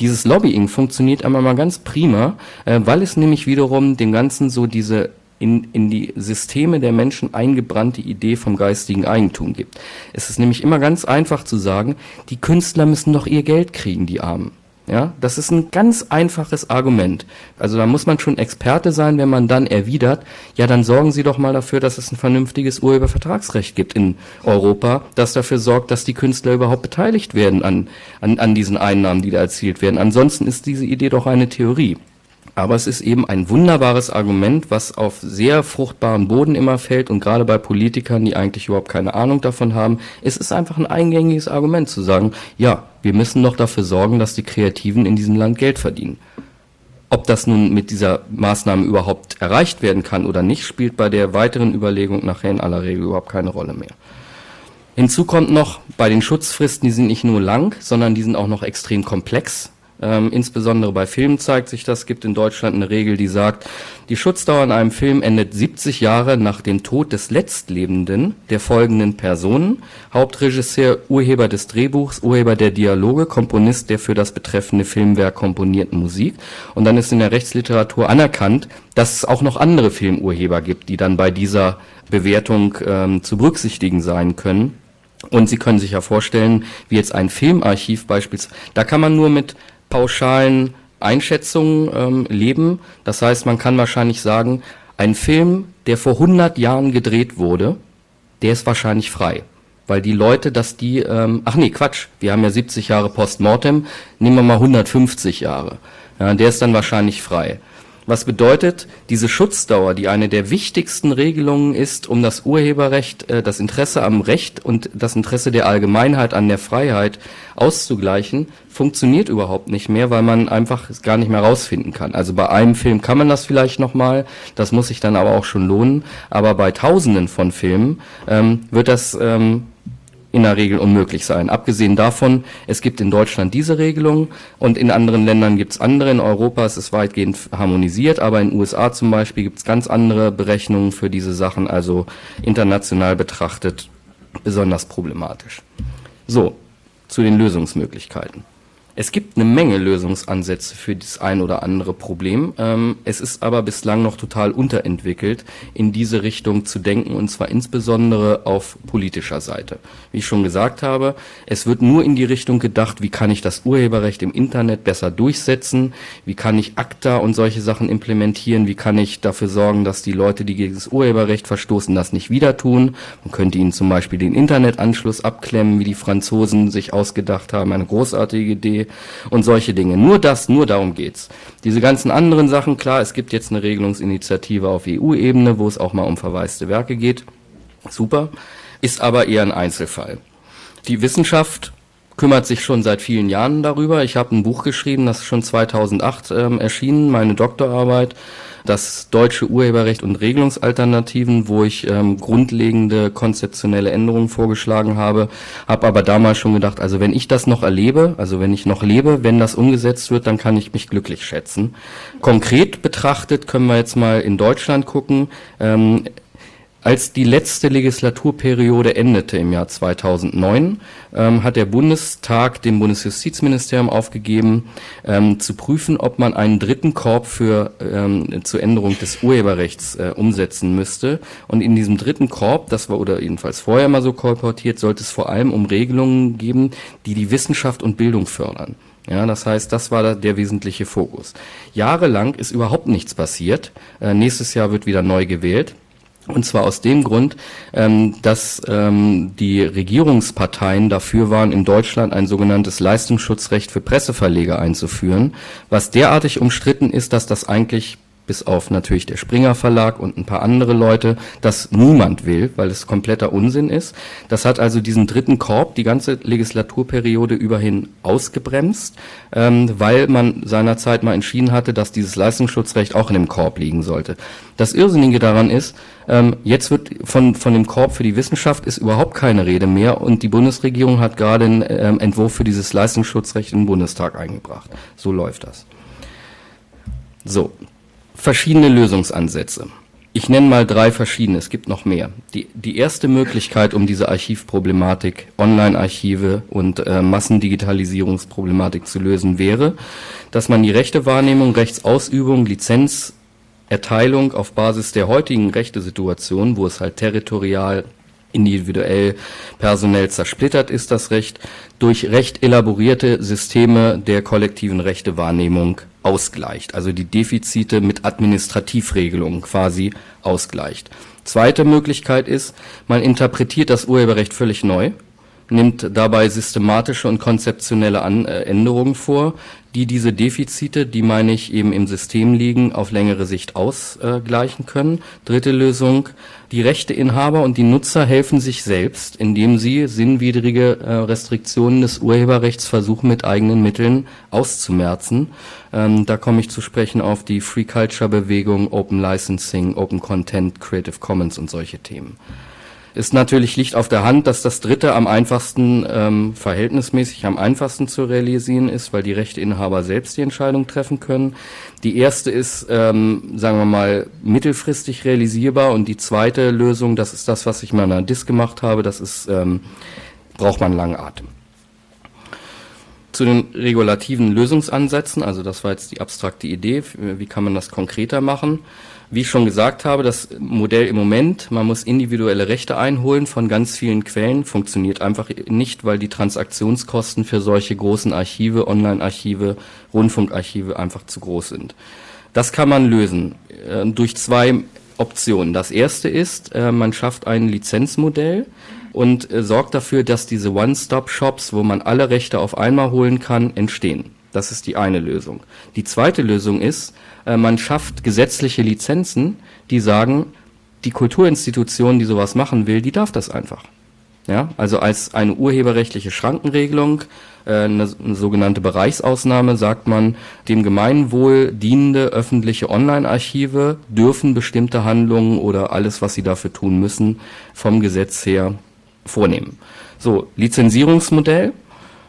Dieses Lobbying funktioniert einmal mal ganz prima, äh, weil es nämlich wiederum dem Ganzen so diese in, in die Systeme der Menschen eingebrannte Idee vom geistigen Eigentum gibt. Es ist nämlich immer ganz einfach zu sagen, die Künstler müssen doch ihr Geld kriegen, die Armen. Ja, das ist ein ganz einfaches Argument. Also da muss man schon Experte sein, wenn man dann erwidert, ja, dann sorgen Sie doch mal dafür, dass es ein vernünftiges Urhebervertragsrecht gibt in Europa, das dafür sorgt, dass die Künstler überhaupt beteiligt werden an, an, an diesen Einnahmen, die da erzielt werden. Ansonsten ist diese Idee doch eine Theorie. Aber es ist eben ein wunderbares Argument, was auf sehr fruchtbaren Boden immer fällt und gerade bei Politikern, die eigentlich überhaupt keine Ahnung davon haben, ist es einfach ein eingängiges Argument zu sagen, ja, wir müssen doch dafür sorgen, dass die Kreativen in diesem Land Geld verdienen. Ob das nun mit dieser Maßnahme überhaupt erreicht werden kann oder nicht, spielt bei der weiteren Überlegung nachher in aller Regel überhaupt keine Rolle mehr. Hinzu kommt noch, bei den Schutzfristen, die sind nicht nur lang, sondern die sind auch noch extrem komplex. Ähm, insbesondere bei Filmen zeigt sich das. Es gibt in Deutschland eine Regel, die sagt, die Schutzdauer in einem Film endet 70 Jahre nach dem Tod des Letztlebenden der folgenden Personen. Hauptregisseur, Urheber des Drehbuchs, Urheber der Dialoge, Komponist der für das betreffende Filmwerk komponierten Musik. Und dann ist in der Rechtsliteratur anerkannt, dass es auch noch andere Filmurheber gibt, die dann bei dieser Bewertung ähm, zu berücksichtigen sein können. Und Sie können sich ja vorstellen, wie jetzt ein Filmarchiv beispielsweise, da kann man nur mit pauschalen Einschätzungen ähm, leben. Das heißt, man kann wahrscheinlich sagen, ein Film, der vor 100 Jahren gedreht wurde, der ist wahrscheinlich frei. Weil die Leute, dass die, ähm, ach nee, Quatsch, wir haben ja 70 Jahre Postmortem, nehmen wir mal 150 Jahre. Ja, der ist dann wahrscheinlich frei. Was bedeutet, diese Schutzdauer, die eine der wichtigsten Regelungen ist, um das Urheberrecht, äh, das Interesse am Recht und das Interesse der Allgemeinheit an der Freiheit auszugleichen, funktioniert überhaupt nicht mehr, weil man einfach es gar nicht mehr rausfinden kann. Also bei einem Film kann man das vielleicht nochmal, das muss sich dann aber auch schon lohnen, aber bei Tausenden von Filmen ähm, wird das ähm, in der Regel unmöglich sein. Abgesehen davon, es gibt in Deutschland diese Regelung und in anderen Ländern gibt es andere. In Europa ist es weitgehend harmonisiert, aber in den USA zum Beispiel gibt es ganz andere Berechnungen für diese Sachen, also international betrachtet besonders problematisch. So, zu den Lösungsmöglichkeiten. Es gibt eine Menge Lösungsansätze für das ein oder andere Problem. Ähm, es ist aber bislang noch total unterentwickelt, in diese Richtung zu denken, und zwar insbesondere auf politischer Seite. Wie ich schon gesagt habe, es wird nur in die Richtung gedacht, wie kann ich das Urheberrecht im Internet besser durchsetzen, wie kann ich ACTA und solche Sachen implementieren, wie kann ich dafür sorgen, dass die Leute, die gegen das Urheberrecht verstoßen, das nicht wieder tun. Man könnte ihnen zum Beispiel den Internetanschluss abklemmen, wie die Franzosen sich ausgedacht haben, eine großartige Idee und solche Dinge. Nur das, nur darum geht's. Diese ganzen anderen Sachen, klar, es gibt jetzt eine Regelungsinitiative auf EU-Ebene, wo es auch mal um verwaiste Werke geht. Super. Ist aber eher ein Einzelfall. Die Wissenschaft kümmert sich schon seit vielen Jahren darüber. Ich habe ein Buch geschrieben, das ist schon 2008 ähm, erschienen, meine Doktorarbeit das deutsche Urheberrecht und Regelungsalternativen, wo ich ähm, grundlegende konzeptionelle Änderungen vorgeschlagen habe, habe aber damals schon gedacht, also wenn ich das noch erlebe, also wenn ich noch lebe, wenn das umgesetzt wird, dann kann ich mich glücklich schätzen. Konkret betrachtet können wir jetzt mal in Deutschland gucken. Ähm, als die letzte Legislaturperiode endete im Jahr 2009, ähm, hat der Bundestag dem Bundesjustizministerium aufgegeben, ähm, zu prüfen, ob man einen dritten Korb für ähm, zur Änderung des Urheberrechts äh, umsetzen müsste. Und in diesem dritten Korb, das war oder jedenfalls vorher mal so kolportiert, sollte es vor allem um Regelungen geben, die die Wissenschaft und Bildung fördern. Ja, das heißt, das war der wesentliche Fokus. Jahrelang ist überhaupt nichts passiert. Äh, nächstes Jahr wird wieder neu gewählt. Und zwar aus dem Grund, ähm, dass ähm, die Regierungsparteien dafür waren, in Deutschland ein sogenanntes Leistungsschutzrecht für Presseverleger einzuführen, was derartig umstritten ist, dass das eigentlich bis auf natürlich der Springer Verlag und ein paar andere Leute, das niemand will, weil es kompletter Unsinn ist. Das hat also diesen dritten Korb die ganze Legislaturperiode überhin ausgebremst, ähm, weil man seinerzeit mal entschieden hatte, dass dieses Leistungsschutzrecht auch in dem Korb liegen sollte. Das Irrsinnige daran ist, ähm, jetzt wird von, von dem Korb für die Wissenschaft ist überhaupt keine Rede mehr und die Bundesregierung hat gerade einen ähm, Entwurf für dieses Leistungsschutzrecht den Bundestag eingebracht. So läuft das. So, verschiedene Lösungsansätze. Ich nenne mal drei verschiedene, es gibt noch mehr. Die, die erste Möglichkeit, um diese Archivproblematik, Online-Archive und äh, Massendigitalisierungsproblematik zu lösen, wäre, dass man die Rechtewahrnehmung, Rechtsausübung, Lizenzerteilung auf Basis der heutigen Rechtesituation, wo es halt territorial individuell, personell zersplittert ist das Recht, durch recht elaborierte Systeme der kollektiven Rechtewahrnehmung ausgleicht, also die Defizite mit Administrativregelungen quasi ausgleicht. Zweite Möglichkeit ist, man interpretiert das Urheberrecht völlig neu, nimmt dabei systematische und konzeptionelle äh, Änderungen vor, die diese Defizite, die meine ich eben im System liegen, auf längere Sicht ausgleichen können. Dritte Lösung, die Rechteinhaber und die Nutzer helfen sich selbst, indem sie sinnwidrige äh, Restriktionen des Urheberrechts versuchen mit eigenen Mitteln auszumerzen. Ähm, da komme ich zu sprechen auf die Free Culture Bewegung, Open Licensing, Open Content, Creative Commons und solche Themen ist natürlich liegt auf der Hand, dass das dritte am einfachsten, ähm, verhältnismäßig am einfachsten zu realisieren ist, weil die Rechteinhaber selbst die Entscheidung treffen können. Die erste ist, ähm, sagen wir mal, mittelfristig realisierbar und die zweite Lösung, das ist das, was ich mal in einer Dis gemacht habe, das ist, ähm, braucht man langen Atem. Zu den regulativen Lösungsansätzen, also das war jetzt die abstrakte Idee, wie kann man das konkreter machen? Wie ich schon gesagt habe, das Modell im Moment, man muss individuelle Rechte einholen von ganz vielen Quellen, funktioniert einfach nicht, weil die Transaktionskosten für solche großen Archive, Online-Archive, Rundfunkarchive einfach zu groß sind. Das kann man lösen äh, durch zwei Optionen. Das erste ist, äh, man schafft ein Lizenzmodell und äh, sorgt dafür, dass diese One-Stop-Shops, wo man alle Rechte auf einmal holen kann, entstehen. Das ist die eine Lösung. Die zweite Lösung ist, man schafft gesetzliche Lizenzen, die sagen, die Kulturinstitution, die sowas machen will, die darf das einfach. Ja, also als eine urheberrechtliche Schrankenregelung, äh, eine sogenannte Bereichsausnahme, sagt man, dem Gemeinwohl dienende öffentliche Online-Archive dürfen bestimmte Handlungen oder alles, was sie dafür tun müssen, vom Gesetz her vornehmen. So, Lizenzierungsmodell,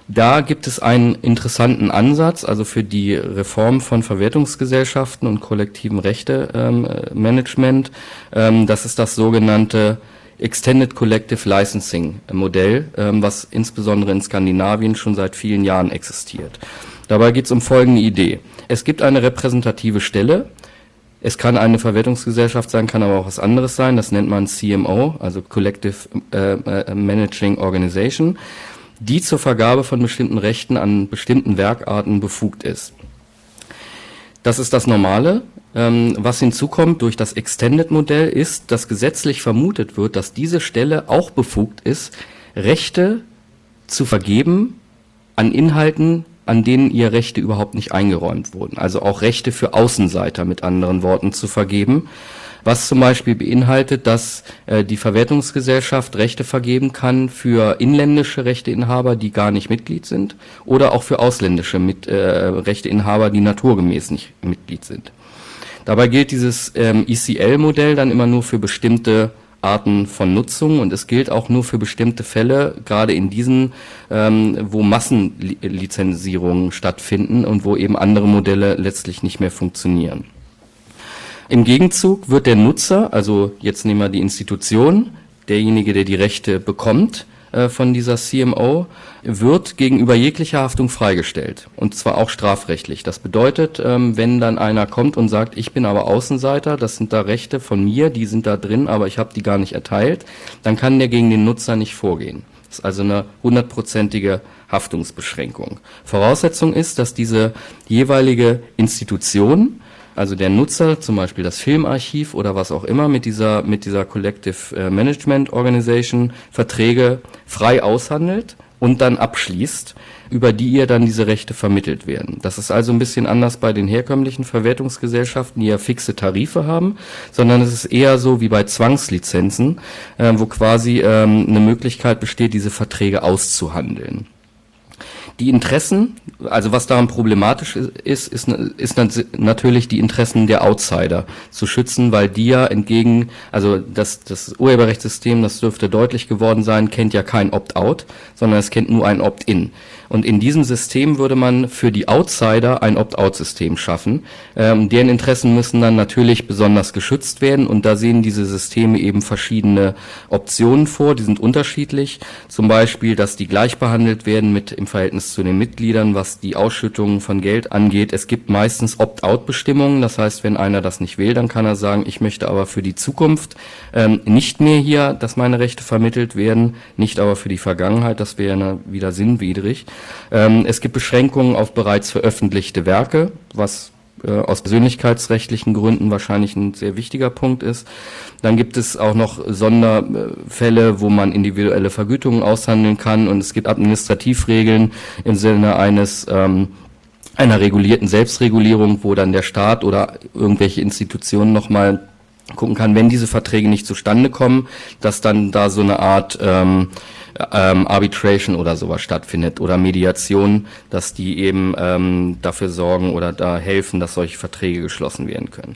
da gibt es einen interessanten Ansatz, also für die Reform von Verwertungsgesellschaften und kollektiven Rechtemanagement. Ähm, das ist das sogenannte Extended Collective Licensing Modell, ähm, was insbesondere in Skandinavien schon seit vielen Jahren existiert. Dabei geht es um folgende Idee. Es gibt eine repräsentative Stelle, es kann eine Verwertungsgesellschaft sein, kann aber auch was anderes sein. Das nennt man CMO, also Collective äh, äh, Managing Organization die zur Vergabe von bestimmten Rechten an bestimmten Werkarten befugt ist. Das ist das Normale. Ähm, was hinzukommt durch das Extended-Modell ist, dass gesetzlich vermutet wird, dass diese Stelle auch befugt ist, Rechte zu vergeben an Inhalten, an denen ihr Rechte überhaupt nicht eingeräumt wurden. Also auch Rechte für Außenseiter mit anderen Worten zu vergeben was zum Beispiel beinhaltet, dass äh, die Verwertungsgesellschaft Rechte vergeben kann für inländische Rechteinhaber, die gar nicht Mitglied sind, oder auch für ausländische mit, äh, Rechteinhaber, die naturgemäß nicht Mitglied sind. Dabei gilt dieses ähm, ECL-Modell dann immer nur für bestimmte Arten von Nutzung und es gilt auch nur für bestimmte Fälle, gerade in diesen, ähm, wo Massenlizenzierungen stattfinden und wo eben andere Modelle letztlich nicht mehr funktionieren. Im Gegenzug wird der Nutzer, also jetzt nehmen wir die Institution, derjenige, der die Rechte bekommt äh, von dieser CMO, wird gegenüber jeglicher Haftung freigestellt. Und zwar auch strafrechtlich. Das bedeutet, ähm, wenn dann einer kommt und sagt, ich bin aber Außenseiter, das sind da Rechte von mir, die sind da drin, aber ich habe die gar nicht erteilt, dann kann der gegen den Nutzer nicht vorgehen. Das ist also eine hundertprozentige Haftungsbeschränkung. Voraussetzung ist, dass diese jeweilige Institution also der Nutzer, zum Beispiel das Filmarchiv oder was auch immer, mit dieser, mit dieser Collective äh, Management Organization Verträge frei aushandelt und dann abschließt, über die ihr dann diese Rechte vermittelt werden. Das ist also ein bisschen anders bei den herkömmlichen Verwertungsgesellschaften, die ja fixe Tarife haben, sondern es ist eher so wie bei Zwangslizenzen, äh, wo quasi ähm, eine Möglichkeit besteht, diese Verträge auszuhandeln. Die Interessen, also was daran problematisch ist, ist, ist natürlich die Interessen der Outsider zu schützen, weil die ja entgegen, also das, das Urheberrechtssystem, das dürfte deutlich geworden sein, kennt ja kein Opt-out, sondern es kennt nur ein Opt-in. Und in diesem System würde man für die Outsider ein Opt-out-System schaffen. Ähm, deren Interessen müssen dann natürlich besonders geschützt werden. Und da sehen diese Systeme eben verschiedene Optionen vor. Die sind unterschiedlich. Zum Beispiel, dass die gleich behandelt werden mit im Verhältnis zu den Mitgliedern, was die Ausschüttungen von Geld angeht. Es gibt meistens Opt-out-Bestimmungen. Das heißt, wenn einer das nicht will, dann kann er sagen, ich möchte aber für die Zukunft ähm, nicht mehr hier, dass meine Rechte vermittelt werden, nicht aber für die Vergangenheit. Das wäre wieder sinnwidrig. Ähm, es gibt Beschränkungen auf bereits veröffentlichte Werke, was äh, aus persönlichkeitsrechtlichen Gründen wahrscheinlich ein sehr wichtiger Punkt ist. Dann gibt es auch noch Sonderfälle, wo man individuelle Vergütungen aushandeln kann und es gibt Administrativregeln im Sinne eines ähm, einer regulierten Selbstregulierung, wo dann der Staat oder irgendwelche Institutionen nochmal gucken kann, wenn diese Verträge nicht zustande kommen, dass dann da so eine Art ähm, ähm, Arbitration oder sowas stattfindet oder Mediation, dass die eben ähm, dafür sorgen oder da helfen, dass solche Verträge geschlossen werden können.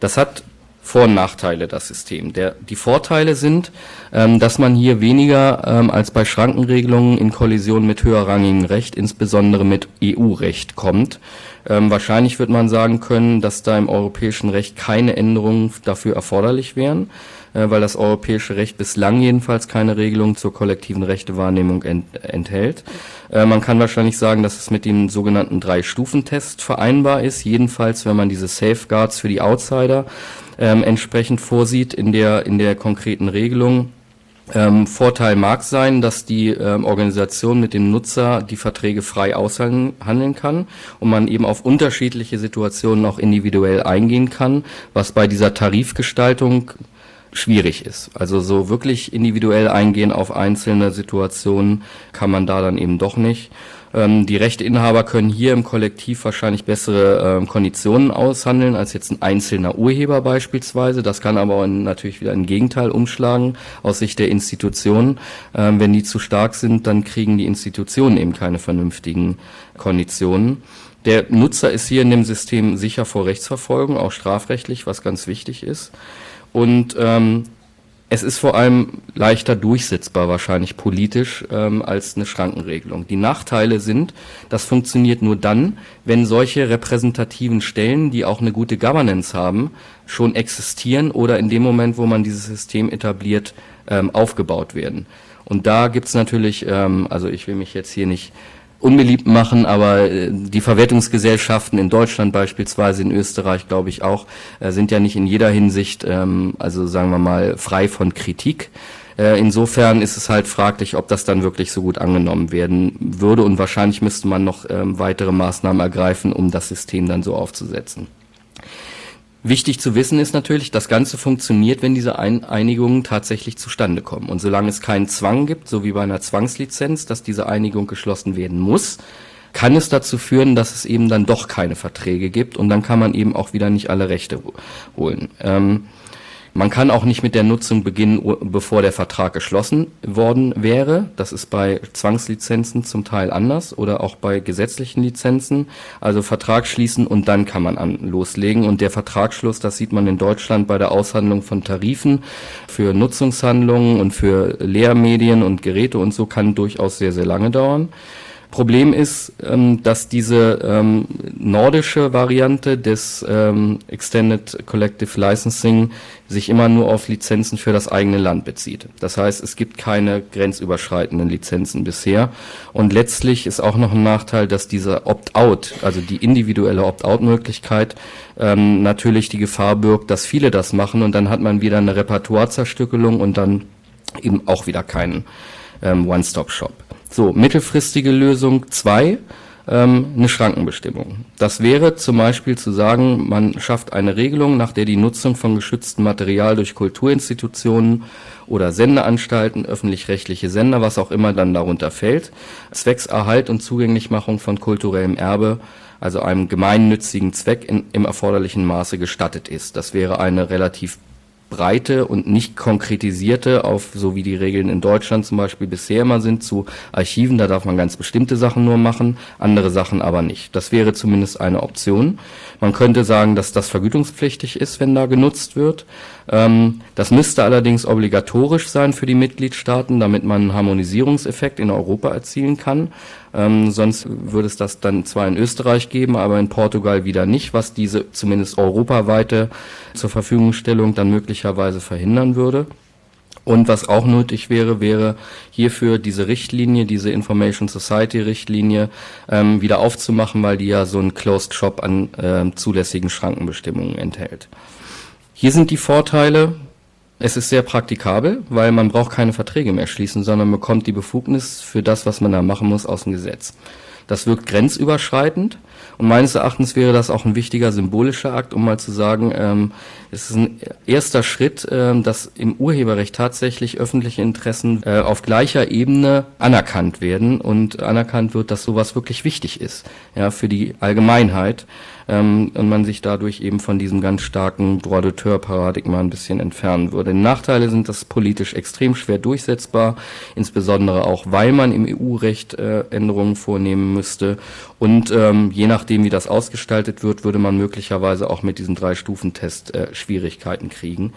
Das hat vor- und Nachteile, das System. Der, die Vorteile sind, ähm, dass man hier weniger ähm, als bei Schrankenregelungen in Kollision mit höherrangigem Recht, insbesondere mit EU-Recht kommt. Ähm, wahrscheinlich wird man sagen können, dass da im europäischen Recht keine Änderungen dafür erforderlich wären, weil das europäische Recht bislang jedenfalls keine Regelung zur kollektiven Rechtewahrnehmung ent enthält. Äh, man kann wahrscheinlich sagen, dass es mit dem sogenannten Drei-Stufen-Test vereinbar ist, jedenfalls wenn man diese Safeguards für die Outsider ähm, entsprechend vorsieht in der, in der konkreten Regelung. Ähm, Vorteil mag sein, dass die ähm, Organisation mit dem Nutzer die Verträge frei aushandeln kann und man eben auf unterschiedliche Situationen auch individuell eingehen kann, was bei dieser Tarifgestaltung schwierig ist. Also so wirklich individuell eingehen auf einzelne Situationen kann man da dann eben doch nicht. Ähm, die Rechteinhaber können hier im Kollektiv wahrscheinlich bessere ähm, Konditionen aushandeln als jetzt ein einzelner Urheber beispielsweise. Das kann aber in, natürlich wieder ein Gegenteil umschlagen aus Sicht der Institutionen. Ähm, wenn die zu stark sind, dann kriegen die Institutionen eben keine vernünftigen Konditionen. Der Nutzer ist hier in dem System sicher vor Rechtsverfolgung, auch strafrechtlich, was ganz wichtig ist. Und ähm, es ist vor allem leichter durchsetzbar wahrscheinlich politisch ähm, als eine Schrankenregelung. Die Nachteile sind, das funktioniert nur dann, wenn solche repräsentativen Stellen, die auch eine gute Governance haben, schon existieren oder in dem Moment, wo man dieses System etabliert, ähm, aufgebaut werden. Und da gibt's natürlich, ähm, also ich will mich jetzt hier nicht unbeliebt machen, aber äh, die Verwertungsgesellschaften in Deutschland beispielsweise, in Österreich glaube ich auch, äh, sind ja nicht in jeder Hinsicht, ähm, also sagen wir mal, frei von Kritik. Äh, insofern ist es halt fraglich, ob das dann wirklich so gut angenommen werden würde und wahrscheinlich müsste man noch ähm, weitere Maßnahmen ergreifen, um das System dann so aufzusetzen. Wichtig zu wissen ist natürlich, das Ganze funktioniert, wenn diese Ein Einigungen tatsächlich zustande kommen. Und solange es keinen Zwang gibt, so wie bei einer Zwangslizenz, dass diese Einigung geschlossen werden muss, kann es dazu führen, dass es eben dann doch keine Verträge gibt und dann kann man eben auch wieder nicht alle Rechte holen. Ähm, man kann auch nicht mit der Nutzung beginnen, bevor der Vertrag geschlossen worden wäre. Das ist bei Zwangslizenzen zum Teil anders oder auch bei gesetzlichen Lizenzen. Also Vertrag schließen und dann kann man an, loslegen. Und der Vertragsschluss, das sieht man in Deutschland bei der Aushandlung von Tarifen für Nutzungshandlungen und für Lehrmedien und Geräte und so kann durchaus sehr, sehr lange dauern. Problem ist, ähm, dass diese ähm, nordische Variante des ähm, Extended Collective Licensing sich immer nur auf Lizenzen für das eigene Land bezieht. Das heißt, es gibt keine grenzüberschreitenden Lizenzen bisher. Und letztlich ist auch noch ein Nachteil, dass dieser Opt-out, also die individuelle Opt-out-Möglichkeit, ähm, natürlich die Gefahr birgt, dass viele das machen und dann hat man wieder eine Repertoirezerstückelung und dann eben auch wieder keinen ähm, One-Stop-Shop. So, mittelfristige Lösung zwei ähm, eine Schrankenbestimmung. Das wäre zum Beispiel zu sagen, man schafft eine Regelung, nach der die Nutzung von geschütztem Material durch Kulturinstitutionen oder Sendeanstalten, öffentlich-rechtliche Sender, was auch immer dann darunter fällt, zwecks Erhalt und Zugänglichmachung von kulturellem Erbe, also einem gemeinnützigen Zweck in, im erforderlichen Maße gestattet ist. Das wäre eine relativ breite und nicht konkretisierte auf, so wie die Regeln in Deutschland zum Beispiel bisher immer sind, zu Archiven. Da darf man ganz bestimmte Sachen nur machen, andere Sachen aber nicht. Das wäre zumindest eine Option. Man könnte sagen, dass das vergütungspflichtig ist, wenn da genutzt wird. Ähm, das müsste allerdings obligatorisch sein für die Mitgliedstaaten, damit man einen Harmonisierungseffekt in Europa erzielen kann. Ähm, sonst würde es das dann zwar in Österreich geben, aber in Portugal wieder nicht, was diese zumindest europaweite zur Verfügungstellung dann möglicherweise verhindern würde. Und was auch nötig wäre, wäre hierfür diese Richtlinie, diese Information Society Richtlinie ähm, wieder aufzumachen, weil die ja so einen Closed Shop an äh, zulässigen Schrankenbestimmungen enthält. Hier sind die Vorteile. Es ist sehr praktikabel, weil man braucht keine Verträge mehr schließen, sondern bekommt die Befugnis für das, was man da machen muss, aus dem Gesetz. Das wirkt grenzüberschreitend. Und meines Erachtens wäre das auch ein wichtiger symbolischer Akt, um mal zu sagen, ähm, es ist ein erster Schritt, ähm, dass im Urheberrecht tatsächlich öffentliche Interessen äh, auf gleicher Ebene anerkannt werden und anerkannt wird, dass sowas wirklich wichtig ist, ja, für die Allgemeinheit ähm, und man sich dadurch eben von diesem ganz starken Droit d'auteur-Paradigma ein bisschen entfernen würde. Nachteile sind, das politisch extrem schwer durchsetzbar, insbesondere auch, weil man im EU-Recht äh, Änderungen vornehmen müsste und ähm, je nachdem, wie das ausgestaltet wird, würde man möglicherweise auch mit diesem Drei-Stufen-Test äh, Schwierigkeiten kriegen.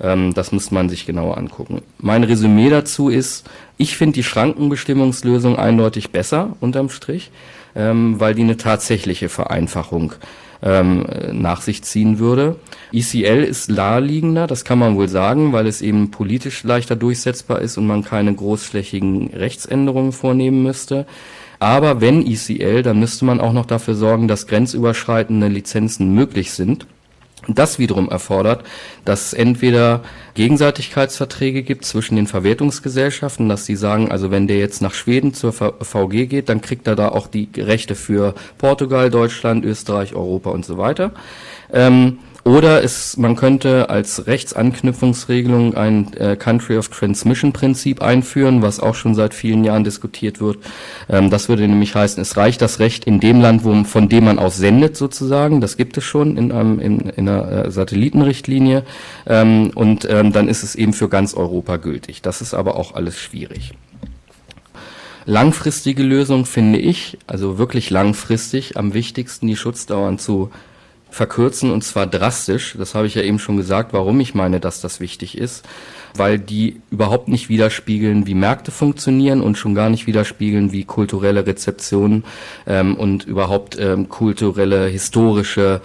Ähm, das müsste man sich genauer angucken. Mein Resümee dazu ist, ich finde die Schrankenbestimmungslösung eindeutig besser unterm Strich ähm, weil die eine tatsächliche Vereinfachung ähm, nach sich ziehen würde. ECL ist naheliegender, das kann man wohl sagen, weil es eben politisch leichter durchsetzbar ist und man keine großflächigen Rechtsänderungen vornehmen müsste. Aber wenn ECL, dann müsste man auch noch dafür sorgen, dass grenzüberschreitende Lizenzen möglich sind. Das wiederum erfordert, dass es entweder Gegenseitigkeitsverträge gibt zwischen den Verwertungsgesellschaften, dass sie sagen, also wenn der jetzt nach Schweden zur VG geht, dann kriegt er da auch die Rechte für Portugal, Deutschland, Österreich, Europa und so weiter. Ähm, oder es, man könnte als Rechtsanknüpfungsregelung ein äh, Country of Transmission Prinzip einführen, was auch schon seit vielen Jahren diskutiert wird. Ähm, das würde nämlich heißen, es reicht das Recht in dem Land, wo, von dem man aus sendet sozusagen. Das gibt es schon in, einem, in, in einer äh, Satellitenrichtlinie. Ähm, und ähm, dann ist es eben für ganz Europa gültig. Das ist aber auch alles schwierig. Langfristige Lösung finde ich, also wirklich langfristig, am wichtigsten die Schutzdauern zu verkürzen und zwar drastisch. Das habe ich ja eben schon gesagt, warum ich meine, dass das wichtig ist, weil die überhaupt nicht widerspiegeln, wie Märkte funktionieren und schon gar nicht widerspiegeln, wie kulturelle Rezeption ähm, und überhaupt ähm, kulturelle, historische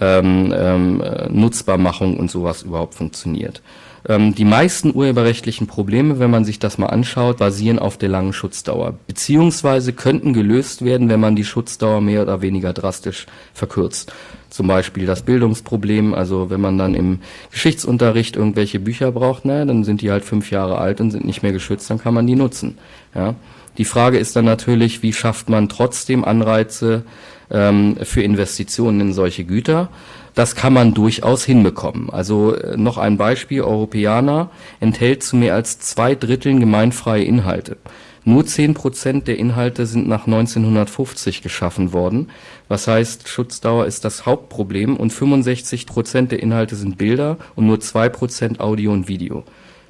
ähm, ähm, Nutzbarmachung und sowas überhaupt funktioniert. Ähm, die meisten urheberrechtlichen Probleme, wenn man sich das mal anschaut, basieren auf der langen Schutzdauer, beziehungsweise könnten gelöst werden, wenn man die Schutzdauer mehr oder weniger drastisch verkürzt. Zum Beispiel das Bildungsproblem, also wenn man dann im Geschichtsunterricht irgendwelche Bücher braucht, naja, dann sind die halt fünf Jahre alt und sind nicht mehr geschützt, dann kann man die nutzen. Ja. Die Frage ist dann natürlich, wie schafft man trotzdem Anreize ähm, für Investitionen in solche Güter? Das kann man durchaus hinbekommen. Also äh, noch ein Beispiel, Europäer enthält zu mehr als zwei Dritteln gemeinfreie Inhalte. Nur zehn Prozent der Inhalte sind nach 1950 geschaffen worden. Was heißt, Schutzdauer ist das Hauptproblem und 65 Prozent der Inhalte sind Bilder und nur zwei Prozent Audio und Video.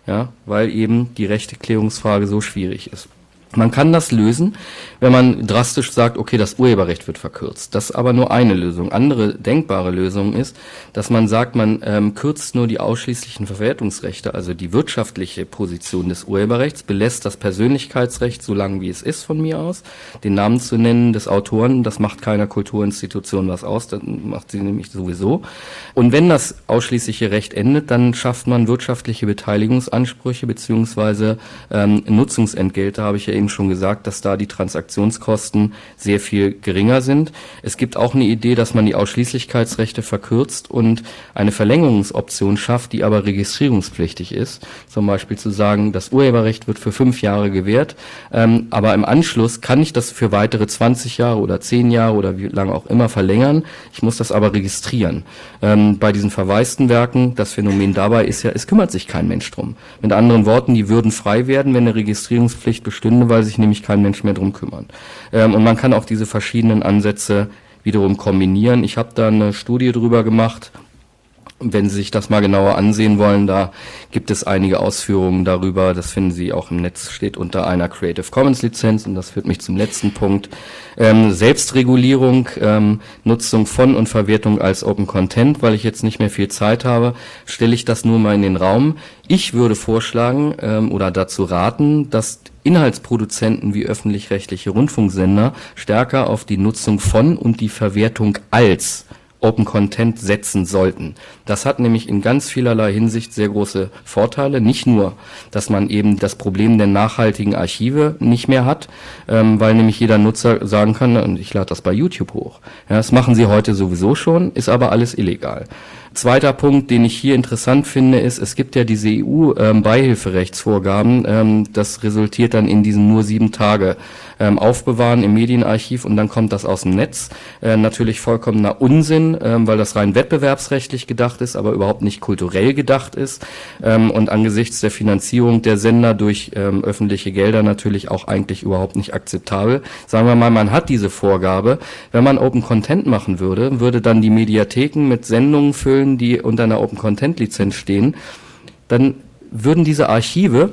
Ja, weil eben die Rechteklärungsfrage so schwierig ist. Man kann das lösen, wenn man drastisch sagt, okay, das Urheberrecht wird verkürzt. Das ist aber nur eine Lösung. Andere denkbare Lösung ist, dass man sagt, man ähm, kürzt nur die ausschließlichen Verwertungsrechte, also die wirtschaftliche Position des Urheberrechts, belässt das Persönlichkeitsrecht so lange wie es ist von mir aus. Den Namen zu nennen des Autoren, das macht keiner Kulturinstitution was aus, das macht sie nämlich sowieso. Und wenn das ausschließliche Recht endet, dann schafft man wirtschaftliche Beteiligungsansprüche beziehungsweise ähm, Nutzungsentgelte, habe ich ja eben schon gesagt, dass da die Transaktionskosten sehr viel geringer sind. Es gibt auch eine Idee, dass man die Ausschließlichkeitsrechte verkürzt und eine Verlängerungsoption schafft, die aber registrierungspflichtig ist. Zum Beispiel zu sagen, das Urheberrecht wird für fünf Jahre gewährt, ähm, aber im Anschluss kann ich das für weitere 20 Jahre oder 10 Jahre oder wie lange auch immer verlängern. Ich muss das aber registrieren. Ähm, bei diesen verwaisten Werken, das Phänomen dabei ist ja, es kümmert sich kein Mensch drum. Mit anderen Worten, die würden frei werden, wenn eine Registrierungspflicht bestünde, weil sich nämlich kein Mensch mehr drum kümmern. Ähm, und man kann auch diese verschiedenen Ansätze wiederum kombinieren. Ich habe da eine Studie drüber gemacht, wenn Sie sich das mal genauer ansehen wollen, da gibt es einige Ausführungen darüber. Das finden Sie auch im Netz, steht unter einer Creative Commons Lizenz. Und das führt mich zum letzten Punkt. Ähm, Selbstregulierung, ähm, Nutzung von und Verwertung als Open Content. Weil ich jetzt nicht mehr viel Zeit habe, stelle ich das nur mal in den Raum. Ich würde vorschlagen ähm, oder dazu raten, dass Inhaltsproduzenten wie öffentlich-rechtliche Rundfunksender stärker auf die Nutzung von und die Verwertung als Open Content setzen sollten. Das hat nämlich in ganz vielerlei Hinsicht sehr große Vorteile. Nicht nur, dass man eben das Problem der nachhaltigen Archive nicht mehr hat, ähm, weil nämlich jeder Nutzer sagen kann, ich lade das bei YouTube hoch. Ja, das machen sie heute sowieso schon, ist aber alles illegal. Zweiter Punkt, den ich hier interessant finde, ist, es gibt ja diese EU-Beihilferechtsvorgaben. Ähm, das resultiert dann in diesen nur sieben Tage ähm, Aufbewahren im Medienarchiv und dann kommt das aus dem Netz. Äh, natürlich vollkommener Unsinn, ähm, weil das rein wettbewerbsrechtlich gedacht ist, aber überhaupt nicht kulturell gedacht ist ähm, und angesichts der Finanzierung der Sender durch ähm, öffentliche Gelder natürlich auch eigentlich überhaupt nicht akzeptabel. Sagen wir mal, man hat diese Vorgabe. Wenn man Open Content machen würde, würde dann die Mediatheken mit Sendungen füllen, Filmen, die unter einer Open Content Lizenz stehen, dann würden diese Archive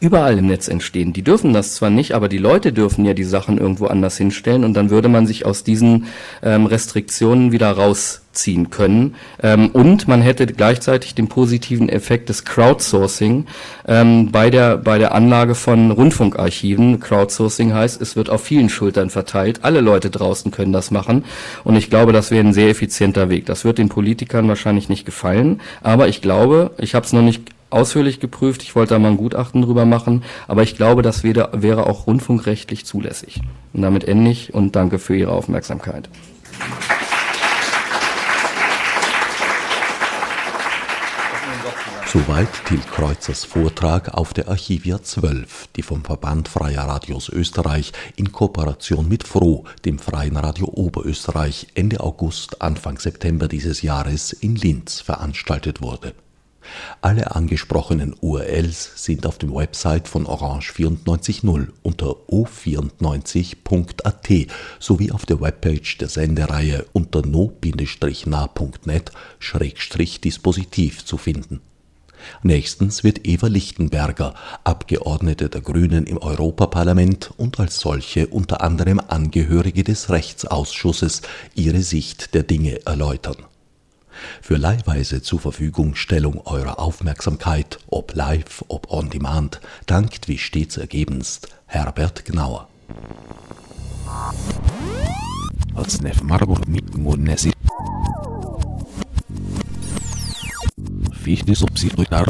überall im Netz entstehen. Die dürfen das zwar nicht, aber die Leute dürfen ja die Sachen irgendwo anders hinstellen und dann würde man sich aus diesen ähm, Restriktionen wieder rausziehen können. Ähm, und man hätte gleichzeitig den positiven Effekt des Crowdsourcing ähm, bei, der, bei der Anlage von Rundfunkarchiven. Crowdsourcing heißt, es wird auf vielen Schultern verteilt. Alle Leute draußen können das machen und ich glaube, das wäre ein sehr effizienter Weg. Das wird den Politikern wahrscheinlich nicht gefallen, aber ich glaube, ich habe es noch nicht ausführlich geprüft. Ich wollte da mal ein Gutachten drüber machen, aber ich glaube, das wäre, auch rundfunkrechtlich zulässig. Und damit ende ich und danke für Ihre Aufmerksamkeit. Soweit Till Kreuzers Vortrag auf der Archivia 12, die vom Verband Freier Radios Österreich in Kooperation mit FRO, dem Freien Radio Oberösterreich, Ende August, Anfang September dieses Jahres in Linz veranstaltet wurde. Alle angesprochenen URLs sind auf dem Website von Orange 94.0 unter o94.at sowie auf der Webpage der Sendereihe unter no-na.net-dispositiv zu finden. Nächstens wird Eva Lichtenberger, Abgeordnete der Grünen im Europaparlament und als solche unter anderem Angehörige des Rechtsausschusses, ihre Sicht der Dinge erläutern. Für leihweise zur Verfügungstellung eurer Aufmerksamkeit, ob live, ob on demand, dankt wie stets ergebenst Herbert Gnauer. Als Nef Margot mit Munesi. Fichtes Obsidrückar